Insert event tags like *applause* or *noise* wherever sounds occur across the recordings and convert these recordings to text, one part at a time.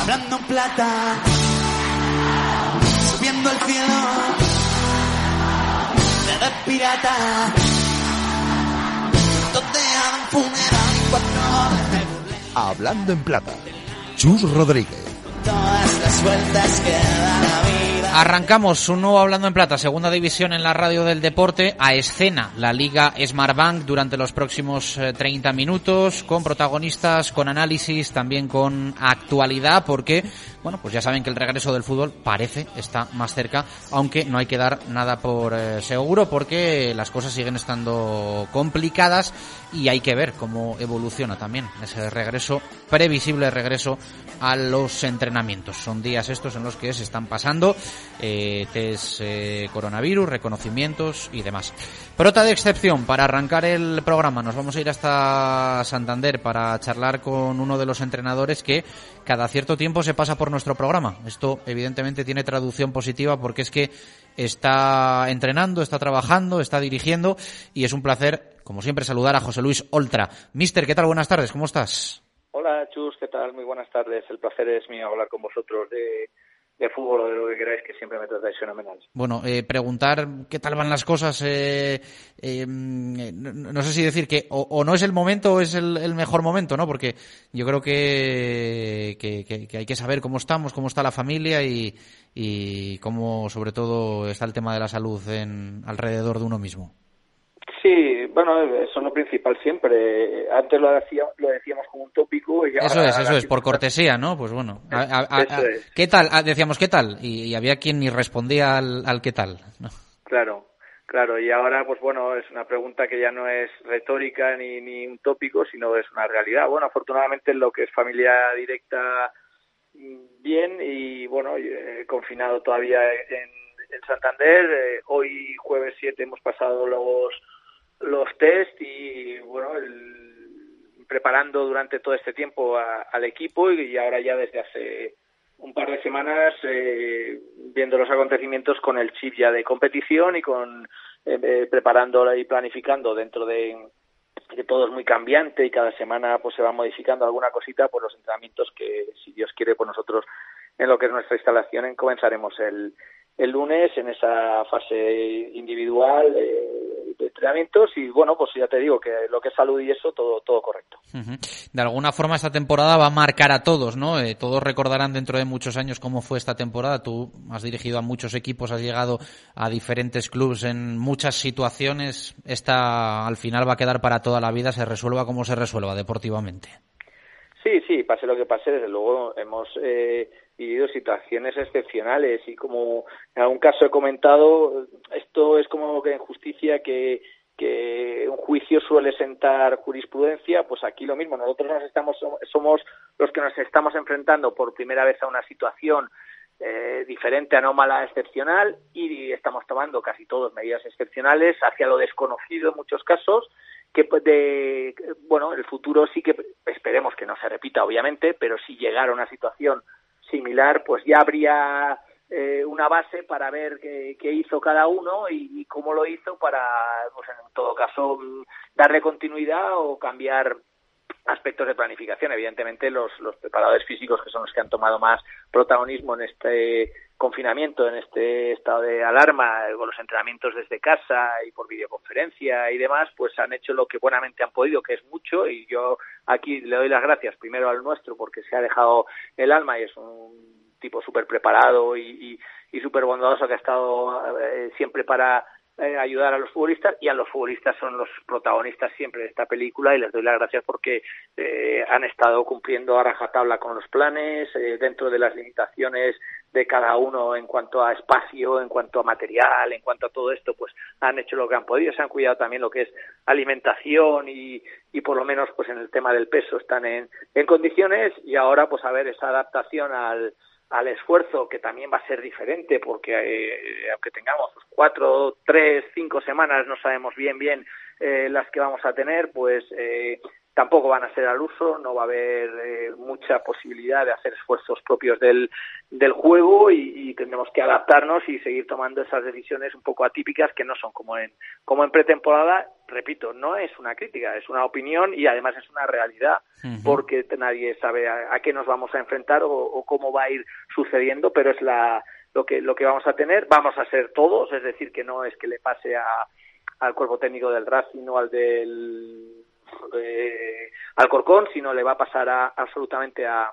Hablando en plata, subiendo al cielo, de pirata, donde hagan funeral y cuatro Hablando en Plata. Chus Rodríguez. todas las vueltas que da la vida. Arrancamos un nuevo Hablando en Plata, segunda división en la radio del deporte, a escena. La Liga Smartbank durante los próximos eh, 30 minutos, con protagonistas, con análisis, también con actualidad, porque, bueno, pues ya saben que el regreso del fútbol parece está más cerca, aunque no hay que dar nada por eh, seguro, porque las cosas siguen estando complicadas y hay que ver cómo evoluciona también ese regreso, previsible regreso a los entrenamientos. Son días estos en los que se están pasando eh, test eh, coronavirus, reconocimientos y demás. Prota de excepción para arrancar el programa. Nos vamos a ir hasta Santander para charlar con uno de los entrenadores que cada cierto tiempo se pasa por nuestro programa. Esto evidentemente tiene traducción positiva porque es que está entrenando, está trabajando, está dirigiendo y es un placer, como siempre, saludar a José Luis Oltra. Mister, ¿qué tal? Buenas tardes, ¿cómo estás? Hola Chus, ¿qué tal? Muy buenas tardes. El placer es mío hablar con vosotros de, de fútbol o de lo que queráis, que siempre me tratáis fenomenal. Bueno, eh, preguntar qué tal van las cosas, eh, eh, no, no sé si decir que o, no es el momento o es el, el mejor momento, ¿no? Porque yo creo que hay que saber cómo estamos, cómo está la familia y, y cómo sobre todo está el tema de la salud en, alrededor de uno mismo. Sí, bueno, eso es lo principal siempre. Antes lo, lo decíamos como un tópico y Eso es, eso es, por cortesía, ¿no? Pues bueno, a- a- a- Eso es. ¿qué tal? Ah, Decíamos, ¿qué tal? Y, y había quien ni respondía al, al qué tal. ¿no? Claro, claro. Y ahora, pues bueno, es una pregunta que ya no es retórica ni, ni un tópico, sino es una realidad. Bueno, afortunadamente en lo que es familia directa, mm, bien. Y bueno, eh, confinado todavía en, en Santander. Eh, hoy, jueves 7, hemos pasado los, los test y bueno, el- preparando durante todo este tiempo a- al equipo y, ahora ya desde hace un par de semanas eh, viendo los acontecimientos con el chip ya de competición y con eh, eh, preparándola y planificando dentro de que todo es muy cambiante y cada semana pues se va modificando alguna cosita por los entrenamientos que si Dios quiere pues nosotros en lo que es nuestra instalación en- comenzaremos el, el lunes en esa fase individual eh, entrenamientos y bueno pues ya te digo que lo que es salud y eso todo todo correcto. De alguna forma esta temporada va a marcar a todos, ¿no? Eh, todos recordarán dentro de muchos años cómo fue esta temporada. Tú has dirigido a muchos equipos, has llegado a diferentes clubes en muchas situaciones. Esta al final va a quedar para toda la vida, se resuelva como se resuelva deportivamente. Sí, sí, pase lo que pase, desde luego hemos eh, situaciones excepcionales y como en algún caso he comentado, esto es como que en justicia que, que un juicio suele sentar jurisprudencia, pues aquí lo mismo, nosotros nos estamos, somos los que nos estamos enfrentando por primera vez a una situación eh, diferente, anómala, excepcional y estamos tomando casi todos medidas excepcionales hacia lo desconocido en muchos casos que pues, de bueno el futuro sí que esperemos que no se repita obviamente pero si llegara una situación similar pues ya habría eh, una base para ver qué, hizo cada uno y, y cómo lo hizo para pues en todo caso mm, darle continuidad o cambiar aspectos de planificación. Evidentemente, los, los preparadores físicos, que son los que han tomado más protagonismo en este confinamiento, en este estado de alarma, con los entrenamientos desde casa y por videoconferencia y demás, pues han hecho lo que buenamente han podido, que es mucho, y yo aquí le doy las gracias primero al nuestro porque se ha dejado el alma y es un tipo súper preparado y, y, y súper bondadoso que ha estado eh, siempre para eh, ayudar a los futbolistas y a los futbolistas son los protagonistas siempre de esta película y les doy las gracias porque eh, han estado cumpliendo a rajatabla con los planes eh, dentro de las limitaciones de cada uno en cuanto a espacio, en cuanto a material, en cuanto a todo esto, pues han hecho lo que han podido, se han cuidado también lo que es alimentación y, y por lo menos pues en el tema del peso están en, en condiciones y ahora pues a ver esa adaptación al, al esfuerzo que también va a ser diferente porque eh, aunque tengamos cuatro, tres, cinco semanas no sabemos bien bien eh, las que vamos a tener pues eh, tampoco van a ser al uso, no va a haber eh, mucha posibilidad de hacer esfuerzos propios del, del juego y, y, tendremos que adaptarnos y seguir tomando esas decisiones un poco atípicas que no son como en, como en pretemporada. Repito, no es una crítica, es una opinión y además es una realidad uh -huh. porque nadie sabe a, a, qué nos vamos a enfrentar o, o cómo va a ir sucediendo, pero es la, lo que, lo que vamos a tener. Vamos a ser todos, es decir, que no es que le pase a, al cuerpo técnico del Racing o al del eh, Alcorcón, sino le va a pasar a, absolutamente a,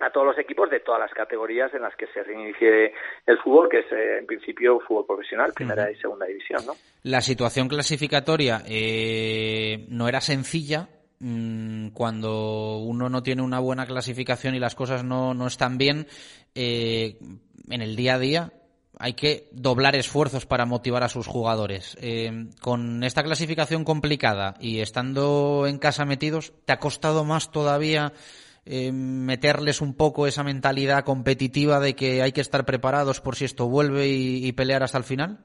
a todos los equipos de todas las categorías en las que se reinicie el fútbol, que es eh, en principio fútbol profesional, primera uh -huh. y segunda división. ¿no? La situación clasificatoria eh, no era sencilla. Mmm, cuando uno no tiene una buena clasificación y las cosas no, no están bien, eh, en el día a día hay que doblar esfuerzos para motivar a sus jugadores. Eh, con esta clasificación complicada y estando en casa metidos, ¿te ha costado más todavía eh, meterles un poco esa mentalidad competitiva de que hay que estar preparados por si esto vuelve y, pelear hasta el final?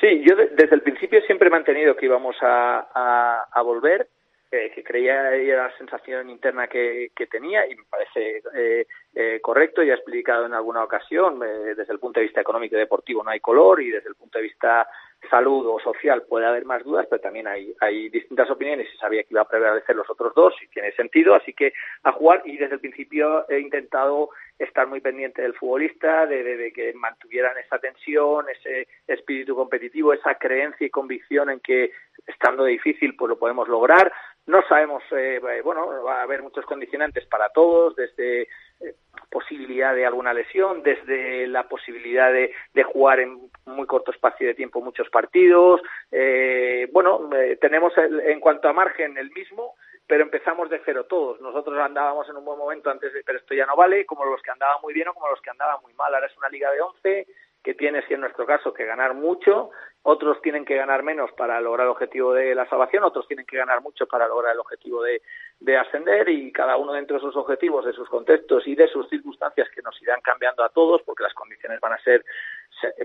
Sí, yo de, desde el principio siempre he mantenido que íbamos a volver eh, que creía era la sensación interna que, que tenía y me parece eh, eh, correcto, ya he explicado en alguna ocasión, eh, desde el punto de vista económico y deportivo no hay color y desde el punto de vista salud o social puede haber más dudas, pero también hay, hay distintas opiniones y sabía que iba a prevalecer los otros dos y tiene sentido, así que a jugar y desde el principio he intentado estar muy pendiente del futbolista, de, de, de que mantuvieran esa tensión, ese espíritu competitivo, esa creencia y convicción en que estando difícil pues lo podemos lograr, no sabemos, eh, bueno, va a haber muchos condicionantes para todos, desde eh, posibilidad de alguna lesión, desde la posibilidad de, de, jugar en muy corto espacio de tiempo muchos partidos. Eh, bueno, eh, tenemos el, en cuanto a margen el mismo, pero empezamos de cero todos. Nosotros andábamos en un buen momento antes, de, pero esto ya no vale, como los que andaban muy bien o como los que andaban muy mal. Ahora es una liga de 11 que tiene, si en nuestro caso, que ganar mucho, otros tienen que ganar menos para lograr el objetivo de la salvación, otros tienen que ganar mucho para lograr el objetivo de, de ascender y cada uno dentro de sus objetivos, de sus contextos y de sus circunstancias que nos irán cambiando a todos porque las condiciones van a ser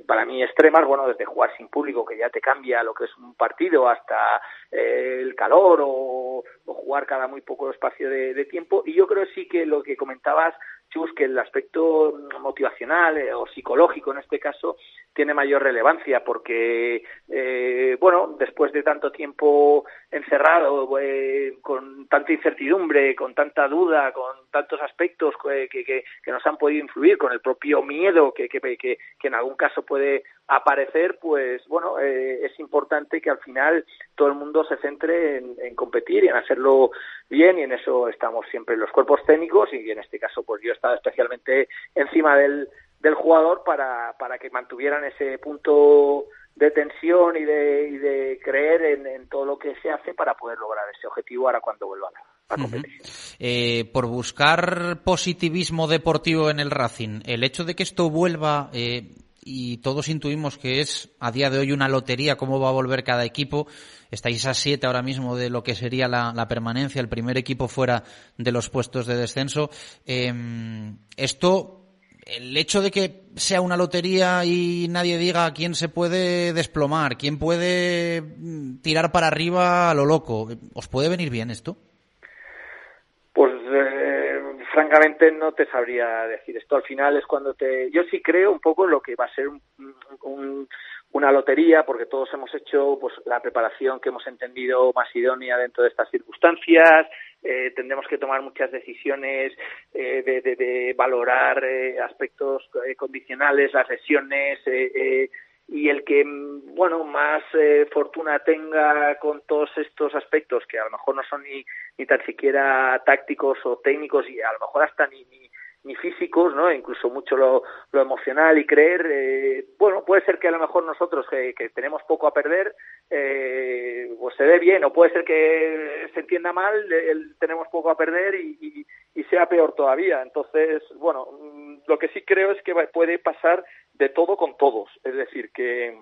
para mí extremas, bueno, desde jugar sin público que ya te cambia lo que es un partido hasta eh, el calor o, jugar cada muy poco espacio de, tiempo. Y yo creo sí que lo que comentabas Chus, que el aspecto motivacional eh, o psicológico en este caso tiene mayor relevancia porque, eh, bueno, después de tanto tiempo encerrado, eh, con tanta incertidumbre, con tanta duda, con tantos aspectos que, que, que nos han podido influir, con el propio miedo que, que en algún caso puede aparecer, pues bueno, eh, es importante que al final todo el mundo se centre en, en, competir y en hacerlo bien y en eso estamos siempre los cuerpos técnicos y en este caso pues yo he estado especialmente encima del, del jugador para, para que mantuvieran ese punto de tensión y de, y de creer en, en, todo lo que se hace para poder lograr ese objetivo ahora cuando vuelvan a, a competir. Uh -huh. eh, por buscar positivismo deportivo en el Racing, el hecho de que esto vuelva... Eh y todos intuimos que es a día de hoy una lotería cómo va a volver cada equipo. Estáis a siete ahora mismo de lo que sería la, permanencia, el primer equipo fuera de los puestos de descenso. Eh, esto, el hecho de que sea una lotería y nadie diga quién se puede desplomar, quién puede mm, tirar para arriba a lo loco, ¿os puede venir bien esto? Francamente no te sabría decir. Esto al final es cuando te yo sí creo un poco lo que va a ser un, un, una lotería porque todos hemos hecho pues la preparación que hemos entendido más idónea dentro de estas circunstancias. Eh, tendremos que tomar muchas decisiones eh, de, de, de, valorar eh, aspectos eh, condicionales las lesiones eh, eh, y el que bueno más eh, fortuna tenga con todos estos aspectos que a lo mejor no son ni, ni tan siquiera tácticos o técnicos y a lo mejor hasta ni, ni, ni físicos, ¿no? Incluso mucho lo, lo emocional y creer, eh, bueno, puede ser que a lo mejor nosotros que, que tenemos poco a perder, eh, pues se dé bien, o puede ser que se entienda mal, el, tenemos poco a perder y, y, y, sea peor todavía. Entonces, bueno, mm, lo que sí creo es que puede pasar de todo con todos, es decir, que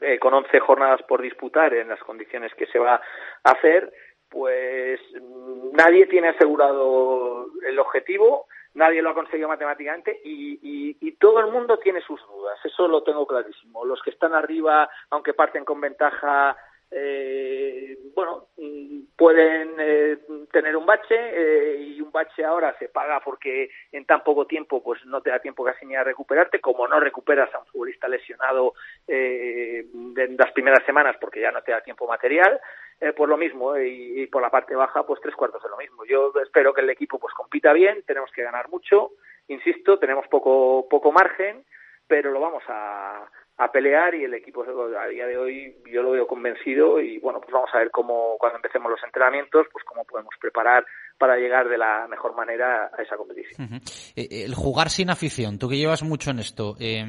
eh, con 11 jornadas por disputar en las condiciones que se va a hacer, pues mm, nadie tiene asegurado el objetivo, nadie lo ha conseguido matemáticamente y, y, y, todo el mundo tiene sus dudas, eso lo tengo clarísimo. Los que están arriba, aunque parten con ventaja eh, bueno, mm, pueden eh, tener un bache eh, y un bache ahora se paga porque en tan poco tiempo pues no te da tiempo casi ni a recuperarte, como no recuperas a un futbolista lesionado eh, en las primeras semanas porque ya no te da tiempo material, eh, pues lo mismo y, y, por la parte baja pues tres cuartos de lo mismo. Yo espero que el equipo pues compita bien, tenemos que ganar mucho, insisto, tenemos poco poco margen, pero lo vamos a a pelear y el equipo a día de hoy yo lo veo convencido y bueno pues vamos a ver cómo cuando empecemos los entrenamientos pues cómo podemos preparar para llegar de la mejor manera a esa competición. Uh -huh. El jugar sin afición, tú que llevas mucho en esto, eh,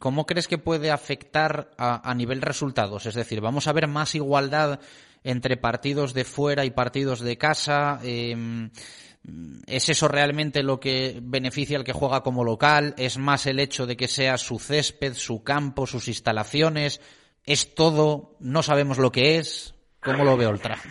¿cómo crees que puede afectar a, a nivel resultados? Es decir, ¿vamos a ver más igualdad entre partidos de fuera y partidos de casa? Eh, ¿Es eso realmente lo que beneficia al que juega como local? ¿Es más el hecho de que sea su césped, su campo, sus instalaciones? ¿Es todo? ¿No sabemos lo que es? ¿Cómo lo veo el traje?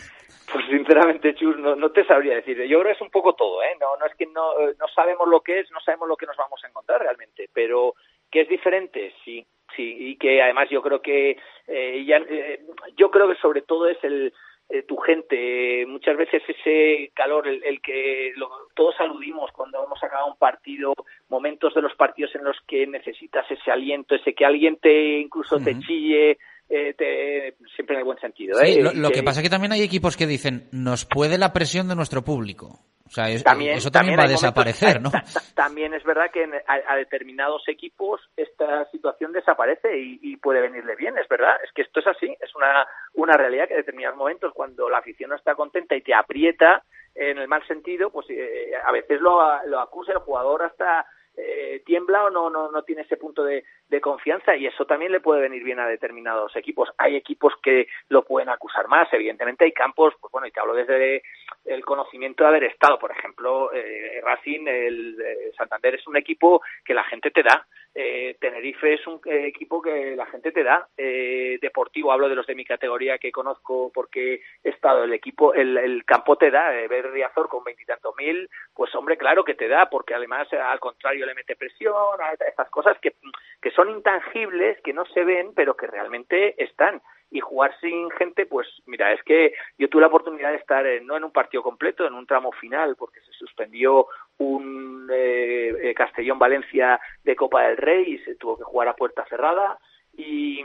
Pues sinceramente, Chus, no, te sabría decir. Yo creo que es un poco todo, ¿eh? No, no es que no, no sabemos lo que es, no sabemos lo que nos vamos a encontrar realmente, pero que es diferente, sí, sí, y que además yo creo que eh, ya, eh, yo creo que sobre todo es el eh, tu gente, muchas veces ese calor, el, el que lo, todos aludimos cuando hemos acabado un partido, momentos de los partidos en los que necesitas ese aliento, ese que alguien te incluso uh -huh. te chille, eh, te, siempre en el buen sentido. Sí, ¿eh? lo, lo que, que pasa es que también hay equipos que dicen, nos puede la presión de nuestro público. O sea, es, también, eso también, también va a desaparecer, momentos, *laughs* ¿no? También es verdad que a, a, determinados equipos esta situación desaparece y, y, puede venirle bien, es verdad. Es que esto es así, es una, una realidad que en determinados momentos, cuando la afición no está contenta y te aprieta en el mal sentido, pues eh, a veces lo, lo acusa el jugador hasta eh, tiembla o no, no, no tiene ese punto de, de, confianza y eso también le puede venir bien a determinados equipos. Hay equipos que lo pueden acusar más, evidentemente hay campos, pues bueno, y te hablo desde el conocimiento de haber estado, por ejemplo, eh, Racing, el eh, Santander es un equipo que la gente te da, eh, Tenerife es un eh, equipo que la gente te da, eh, Deportivo, hablo de los de mi categoría que conozco porque he estado, el equipo, el, el campo te da, ver Riazor con veintitantos mil, pues hombre, claro que te da, porque además al contrario le mete presión, estas cosas que, que son intangibles, que no se ven, pero que realmente están y jugar sin gente, pues mira, es que yo tuve la oportunidad de estar en, no en un partido completo, en un tramo final, porque se suspendió un eh, Castellón-Valencia de Copa del Rey y se tuvo que jugar a puerta cerrada. Y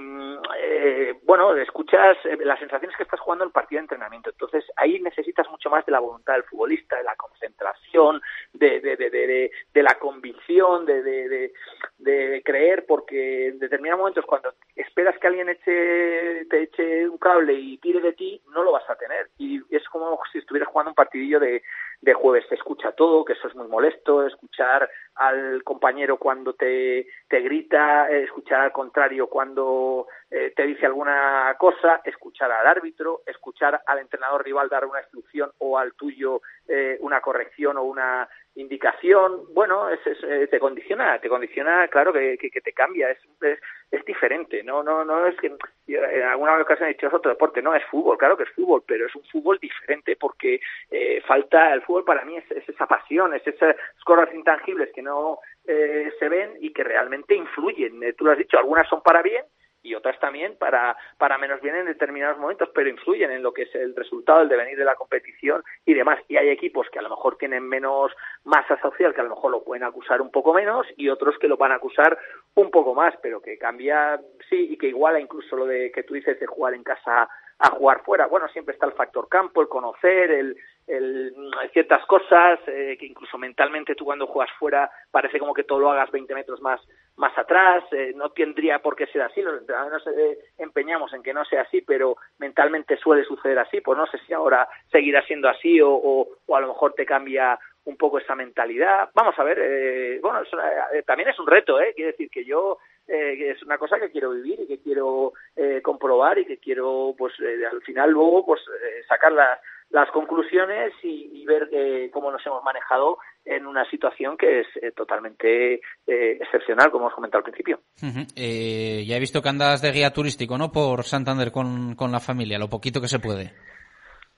eh, bueno, escuchas eh, la sensación es que estás jugando el partido de entrenamiento, entonces ahí necesitas mucho más de la voluntad del futbolista, de la concentración, de, de, de, de, de la convicción, de, de, de, creer, porque en determinados momentos cuando esperas que alguien eche, te eche un cable y tire de ti, no lo vas a tener, y es como si estuvieras jugando un partidillo de, de jueves, se escucha todo, que eso es muy molesto, escuchar al compañero cuando te, te grita, escuchar al contrario cuando eh, te dice alguna cosa, escuchar al árbitro, escuchar al entrenador rival dar una instrucción o al tuyo eh, una corrección o una indicación, bueno, es, es, eh, te condiciona, te condiciona, claro que, que, que te cambia, es, es, es, diferente, no, no, no es que en alguna ocasión he dicho es otro deporte, no es fútbol, claro que es fútbol, pero es un fútbol diferente porque eh, falta, el fútbol para mí es, es esa pasión, es esas cosas intangibles que no eh, se ven y que realmente influyen, eh, tú lo has dicho, algunas son para bien y otras también para, para menos bien en determinados momentos, pero influyen en lo que es el resultado, el devenir de la competición y demás. Y hay equipos que a lo mejor tienen menos masa social, que a lo mejor lo pueden acusar un poco menos, y otros que lo van a acusar un poco más, pero que cambia, sí, y que iguala incluso lo de que tú dices de jugar en casa a jugar fuera. Bueno, siempre está el factor campo, el conocer, el, el, ciertas cosas, eh, que incluso mentalmente tú cuando juegas fuera parece como que todo lo hagas 20 metros más, más atrás, eh, no tendría por qué ser así, los entrenadores nos eh, empeñamos en que no sea así, pero mentalmente suele suceder así, pues no sé si ahora seguirá siendo así o, o, o a lo mejor te cambia un poco esa mentalidad. Vamos a ver, eh, bueno, eh, también es un reto, ¿eh? Quiere decir que yo eh, es una cosa que quiero vivir y que quiero eh, comprobar y que quiero, pues, eh, al final luego, pues, eh, sacar las, las conclusiones y, y ver eh, cómo nos hemos manejado en una situación que es totalmente eh, excepcional, como os comentado al principio. Uh -huh. eh, ya he visto que andas de guía turístico, ¿no? Por Santander con, con la familia, lo poquito que se puede.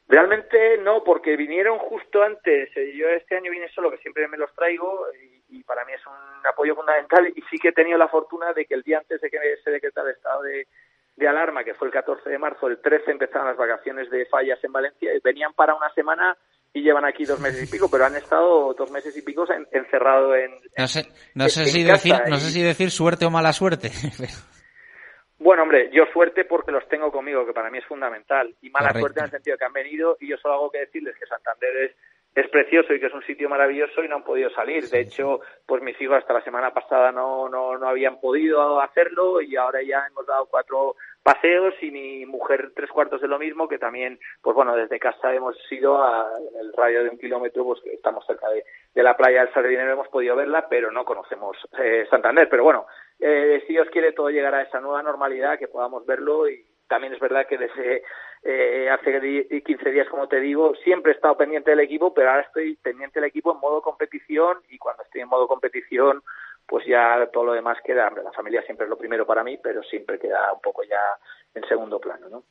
Realmente no, porque vinieron justo antes. Yo este año vine solo, que siempre me los traigo, y, y, para mí es un apoyo fundamental. Y sí que he tenido la fortuna de que el día antes de que se decretara el estado de, de alarma, que fue el 14 de marzo, el 13 empezaron las vacaciones de fallas en Valencia, venían para una semana y llevan aquí dos meses y pico, pero han estado dos meses y pico en, encerrado en. No sé, no sé en si decir, y... no sé si decir suerte o mala suerte. *laughs* Bueno, hombre, yo suerte porque los tengo conmigo, que para mí es fundamental, y mala Correcto. suerte en el sentido de que han venido y yo solo hago que decirles que Santander es es precioso y que es un sitio maravilloso y no han podido salir. De hecho, pues mis hijos hasta la semana pasada no, no, no habían podido hacerlo y ahora ya hemos dado cuatro paseos y mi mujer tres cuartos de lo mismo, que también, pues bueno, desde casa hemos ido a en el radio de un kilómetro, pues estamos cerca de, de la playa del Sardinero, hemos podido verla, pero no conocemos eh, Santander. Pero bueno, eh, si Dios quiere todo llegar a esa nueva normalidad, que podamos verlo y también es verdad que desde eh, hace 15 días, como te digo, siempre he estado pendiente del equipo, pero ahora estoy pendiente del equipo en modo competición y cuando estoy en modo competición, pues ya todo lo demás queda, la familia siempre es lo primero para mí, pero siempre queda un poco ya en segundo plano, ¿no?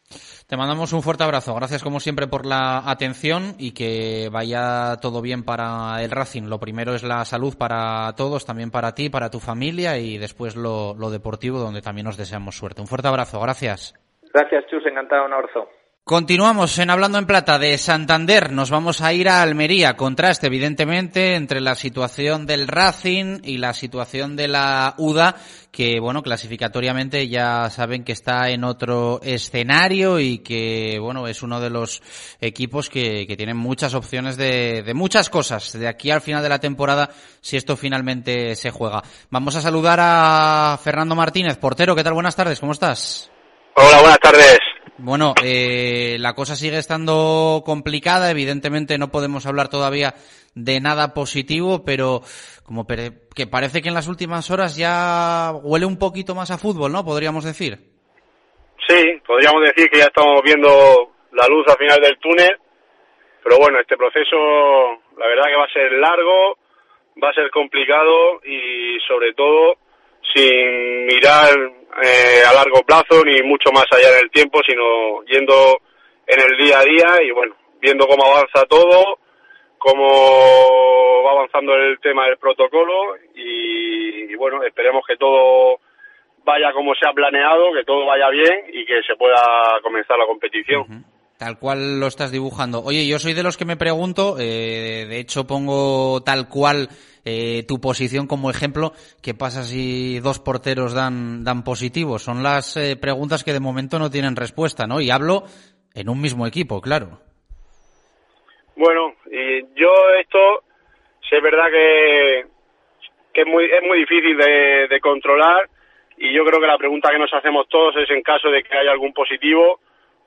Te mandamos un fuerte abrazo, gracias como siempre por la atención y que vaya todo bien para el Racing. Lo primero es la salud para todos, también para ti, para tu familia y después lo deportivo donde también nos deseamos suerte. Un fuerte abrazo, gracias. Gracias, Chus, encantado, un abrazo. Continuamos en Hablando en Plata de Santander. Nos vamos a ir a Almería. Contraste, evidentemente, entre la situación del Racing y la situación de la UDA, que, bueno, clasificatoriamente ya saben que está en otro escenario y que, bueno, es uno de los equipos que, que tienen muchas opciones de, de muchas cosas de aquí al final de la temporada, si esto finalmente se juega. Vamos a saludar a Fernando Martínez, portero. ¿Qué tal? Buenas tardes, ¿cómo estás? Hola, buenas tardes. Bueno, eh, la cosa sigue estando complicada. Evidentemente no podemos hablar todavía de nada positivo, pero como que parece que en las últimas horas ya huele un poquito más a fútbol, ¿no? Podríamos decir. Sí, podríamos decir que ya estamos viendo la luz al final del túnel, pero bueno, este proceso la verdad que va a ser largo, va a ser complicado y sobre todo sin mirar eh, a largo plazo ni mucho más allá en el tiempo, sino yendo en el día a día y bueno, viendo cómo avanza todo, cómo va avanzando el tema del protocolo y, bueno, esperemos que todo vaya como se ha planeado, que todo vaya bien y que se pueda comenzar la competición. Tal cual lo estás dibujando. Oye, yo soy de los que me pregunto, eh, de hecho pongo tal cual eh, tu posición como ejemplo, ¿qué pasa si dos porteros dan, dan positivo? Son las eh, preguntas que de momento no tienen respuesta, ¿no? Y hablo en un mismo equipo, claro. Bueno, y yo esto, es verdad que, que es, muy, es muy difícil de, controlar y yo creo que la pregunta que nos hacemos todos es en caso de que haya algún positivo,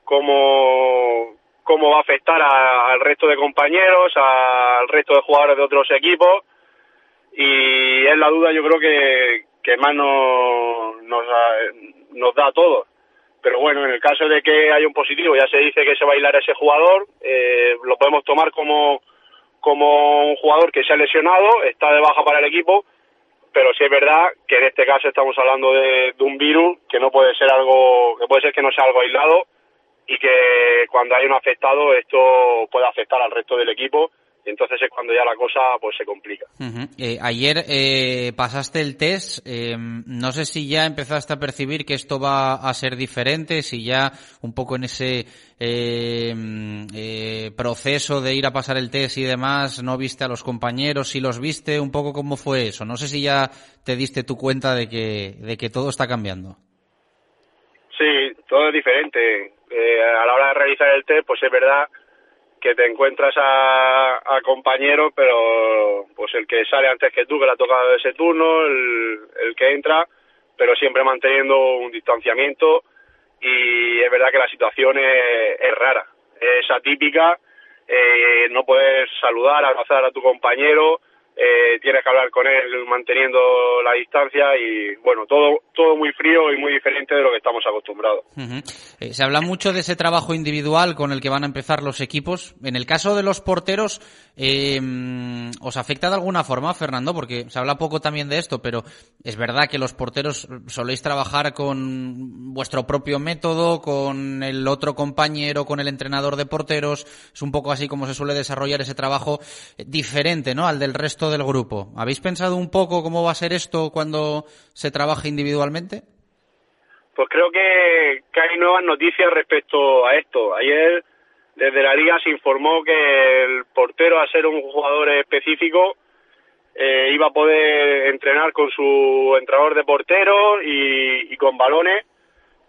cómo, cómo va a afectar al resto de compañeros, al resto de jugadores de otros equipos y es la duda yo creo que, que más nos, nos, da a todos. Pero bueno, en el caso de que haya un positivo, ya se dice que se va a aislar a ese jugador, eh, lo podemos tomar como, como un jugador que se ha lesionado, está de baja para el equipo, pero sí es verdad que en este caso estamos hablando de, de un virus que no puede ser algo, que puede ser que no sea algo aislado y que cuando hay un afectado esto puede afectar al resto del equipo y entonces es cuando ya la cosa pues se complica. Uh -huh. eh, ayer eh, pasaste el test, eh, no sé si ya empezaste a percibir que esto va a ser diferente, si ya un poco en ese eh, eh, proceso de ir a pasar el test y demás, no viste a los compañeros, si los viste, un poco cómo fue eso, no sé si ya te diste tu cuenta de que, de que todo está cambiando. Sí, todo es diferente. Eh, a la hora de realizar el test, pues es verdad que te encuentras a, a compañeros, pero pues el que sale antes que tú, que le ha tocado ese turno, el, el que entra, pero siempre manteniendo un distanciamiento. Y es verdad que la situación es, es rara, es atípica eh, no puedes saludar, abrazar a tu compañero, eh, tienes que hablar con él manteniendo la distancia y bueno, todo, todo muy frío y muy diferente de lo que estamos acostumbrados. Eh, se habla mucho de ese trabajo individual con el que van a empezar los equipos. En el caso de los porteros, eh, ¿os afecta de alguna forma, Fernando? Porque se habla poco también de esto, pero es verdad que los porteros soléis trabajar con vuestro propio método, con el otro compañero, con el entrenador de porteros. Es un poco así como se suele desarrollar ese trabajo diferente, ¿no? Al del resto del grupo. ¿Habéis pensado un poco cómo va a ser esto cuando se trabaje individualmente? Pues creo que, hay nuevas noticias respecto a esto. Ayer desde la liga se informó que el portero, a ser un jugador específico, eh, iba a poder entrenar con su entrenador de portero y, con balones,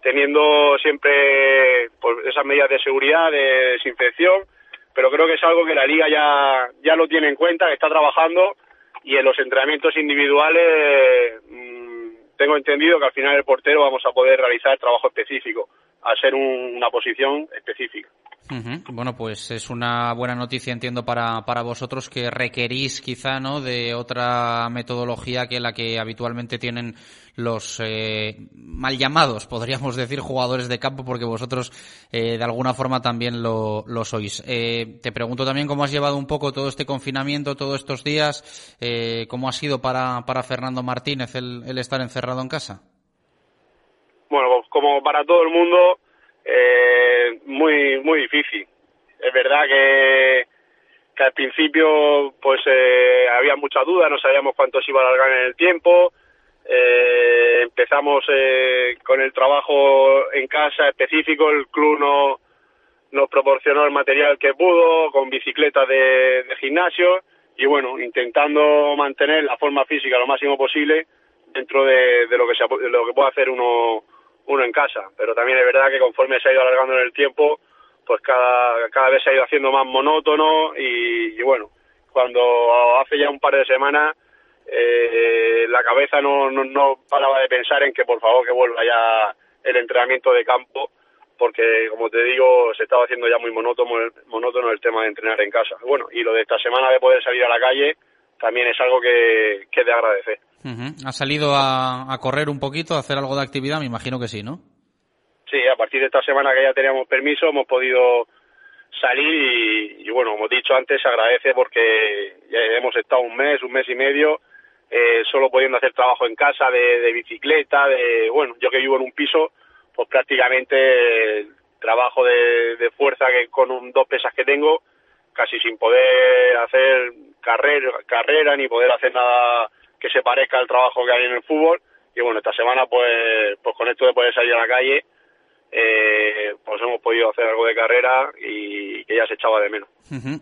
teniendo siempre pues, esas medidas de seguridad, de desinfección pero creo que es algo que la liga ya, ya lo tiene en cuenta, que está trabajando y en los entrenamientos individuales mmm, tengo entendido que al final el portero vamos a poder realizar trabajo específico, a ser una posición específica. Bueno, pues es una buena noticia, entiendo, para, para vosotros que requerís quizá no de otra metodología que la que habitualmente tienen los eh, mal llamados, podríamos decir, jugadores de campo, porque vosotros eh, de alguna forma también lo, lo sois. Eh, te pregunto también cómo has llevado un poco todo este confinamiento, todos estos días, eh, cómo ha sido para, para Fernando Martínez el, el estar encerrado en casa. Bueno, pues como para todo el mundo, eh, muy muy difícil. Es verdad que, al principio pues eh, había mucha duda, no sabíamos cuánto se iba a alargar en el tiempo. Eh, empezamos eh, con el trabajo en casa específico, el club no, nos proporcionó el material que pudo, con bicicletas de, de gimnasio y bueno, intentando mantener la forma física lo máximo posible dentro de, de lo que se, de lo que puede hacer uno uno en casa. Pero también es verdad que conforme se ha ido alargando en el tiempo, pues cada, cada vez se ha ido haciendo más monótono y, bueno, cuando hace ya un par de semanas eh, la cabeza no, no, no paraba de pensar en que por favor que vuelva ya el entrenamiento de campo porque como te digo se estaba haciendo ya muy monótono, monótono el tema de entrenar en casa. Bueno, y lo de esta semana de poder salir a la calle también es algo que, que de agradecer. ¿Ha salido a, a, correr un poquito, a hacer algo de actividad? Me imagino que sí, ¿no? Sí, a partir de esta semana que ya teníamos permiso hemos podido salir y, y bueno, como he dicho antes, se agradece porque ya hemos estado un mes, un mes y medio, eh, solo pudiendo hacer trabajo en casa de, de bicicleta, de, bueno, yo que vivo en un piso, pues prácticamente el trabajo de, de fuerza que con un, dos pesas que tengo, casi sin poder hacer carrera, carrera ni poder hacer nada que se parezca al trabajo que hay en el fútbol. Y bueno, esta semana pues, pues con esto de poder salir a la calle, eh, pues hemos podido hacer algo de carrera y que ya se echaba de menos.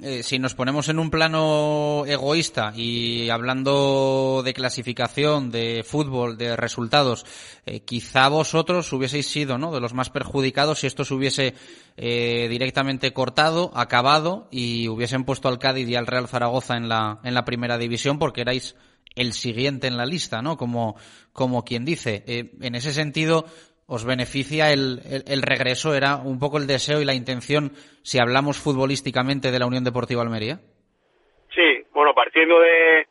Eh, si nos ponemos en un plano egoísta y hablando de clasificación, de fútbol, de resultados, eh, quizá vosotros hubieseis sido ¿no? de los más perjudicados si esto se hubiese eh, directamente cortado, acabado y hubiesen puesto al Cádiz y al Real Zaragoza en la, en la primera división porque erais el siguiente en la lista, ¿no? Como, como quien dice. En ese sentido, os beneficia el, regreso, era un poco el deseo y la intención, si hablamos futbolísticamente, de la Unión Deportiva Almería. Sí, bueno, partiendo de,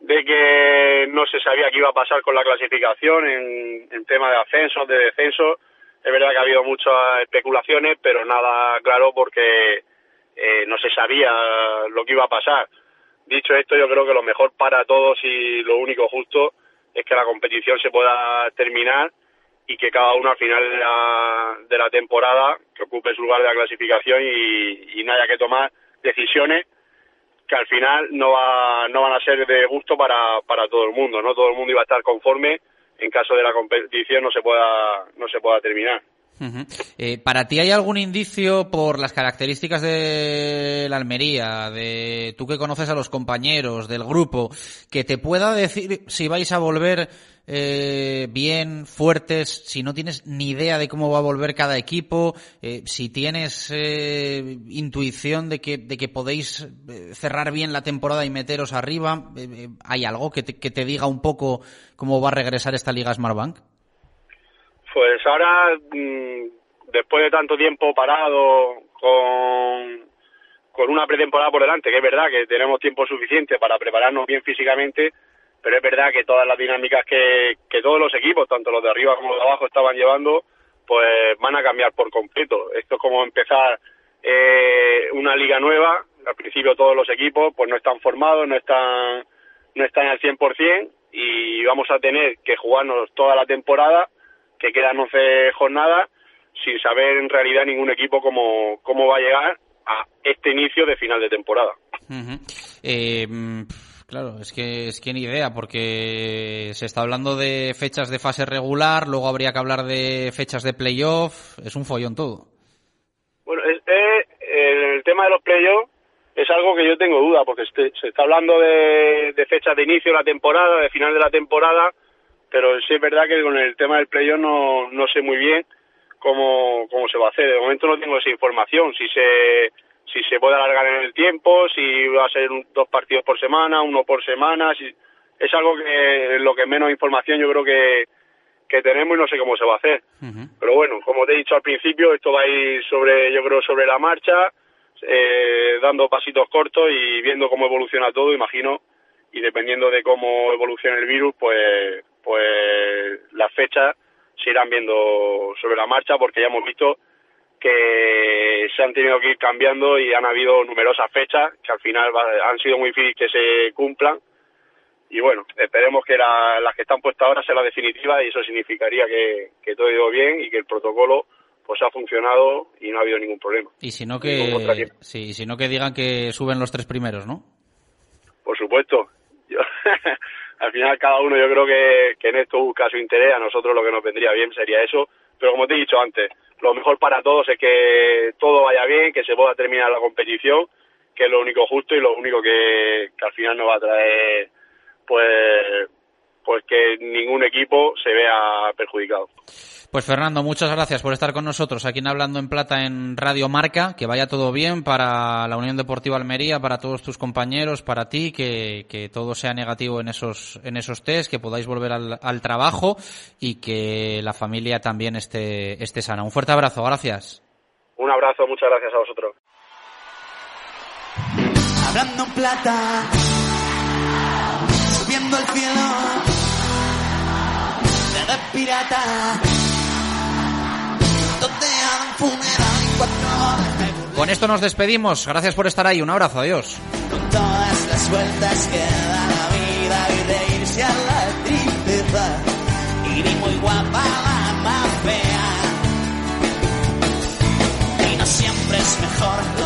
de que no se sabía qué iba a pasar con la clasificación en, en tema de ascensos, de descensos, es verdad que ha habido muchas especulaciones, pero nada claro porque eh, no se sabía lo que iba a pasar Dicho esto, yo creo que lo mejor para todos y lo único justo es que la competición se pueda terminar y que cada uno al final de la, temporada que ocupe su lugar de la clasificación y, y no haya que tomar decisiones que al final no, va, no van a ser de gusto para, para todo el mundo, ¿no? Todo el mundo iba a estar conforme en caso de la competición no se pueda, no se pueda terminar. Eh, ¿Para ti hay algún indicio por las características de la Almería, de tú que conoces a los compañeros del grupo, que te pueda decir si vais a volver eh, bien, fuertes, si no tienes ni idea de cómo va a volver cada equipo, eh, si tienes eh, intuición de que, de que podéis eh, cerrar bien la temporada y meteros arriba, eh, ¿hay algo que te, que te diga un poco cómo va a regresar esta Liga Smartbank? Pues ahora, después de tanto tiempo parado con, con una pretemporada por delante, que es verdad que tenemos tiempo suficiente para prepararnos bien físicamente, pero es verdad que todas las dinámicas que, que todos los equipos, tanto los de arriba como los de abajo, estaban llevando, pues van a cambiar por completo. Esto es como empezar eh, una liga nueva. Al principio todos los equipos pues no están formados, no están no están al 100% y vamos a tener que jugarnos toda la temporada, que quedan 11 jornadas, sin saber en realidad ningún equipo cómo, cómo va a llegar a este inicio de final de temporada. Claro, es que es que ni idea, porque se está hablando de fechas de fase regular, luego habría que hablar de fechas de playoff, es un follón todo. Bueno, es, el tema de los playoffs es algo que yo tengo duda, porque se está hablando de, de fechas de inicio de la temporada, de final de la temporada, pero sí es verdad que con el tema del playoff no, no sé muy bien cómo, cómo se va a hacer. De momento no tengo esa información, si se si se puede alargar en el tiempo, si va a ser dos partidos por semana, uno por semana, si, es algo que lo que menos información yo creo que, que tenemos y no sé cómo se va a hacer. Pero bueno, como te he dicho al principio, esto va a ir sobre, yo creo, sobre la marcha, eh, dando pasitos cortos y viendo cómo evoluciona todo, imagino, y dependiendo de cómo evolucione el virus, pues, pues las fechas se irán viendo sobre la marcha, porque ya hemos visto que se han tenido que ir cambiando y han habido numerosas fechas que al final han sido muy difíciles que se cumplan. Y bueno, esperemos que las que están puestas ahora sean las definitivas y eso significaría que, que todo ha ido bien y que el protocolo pues ha funcionado y no ha habido ningún problema. Y si no que, sí, si no que digan que suben los tres primeros, ¿no? Por supuesto. *laughs* al final cada uno yo creo que, que en esto busca su interés, a nosotros lo que nos vendría bien sería eso, pero como te he dicho antes, lo mejor para todos es que todo vaya bien, que se pueda terminar la competición, que es lo único justo y lo único que, al final nos va a traer pues pues que ningún equipo se vea perjudicado. Pues Fernando, muchas gracias por estar con nosotros aquí en Hablando en Plata en Radio Marca. Que vaya todo bien para la Unión Deportiva Almería, para todos tus compañeros, para ti, que, que todo sea negativo en esos, en esos test, que podáis volver al, al, trabajo y que la familia también esté, esté sana. Un fuerte abrazo, gracias. Un abrazo, muchas gracias a vosotros. Hablando en Plata, subiendo al cielo, es pirata. Con esto nos despedimos. Gracias por estar ahí. Un abrazo. Adiós. Con todas las vueltas que da la vida y de irse a la tristeza. Y ni muy guapa la más fea. Y no siempre es mejor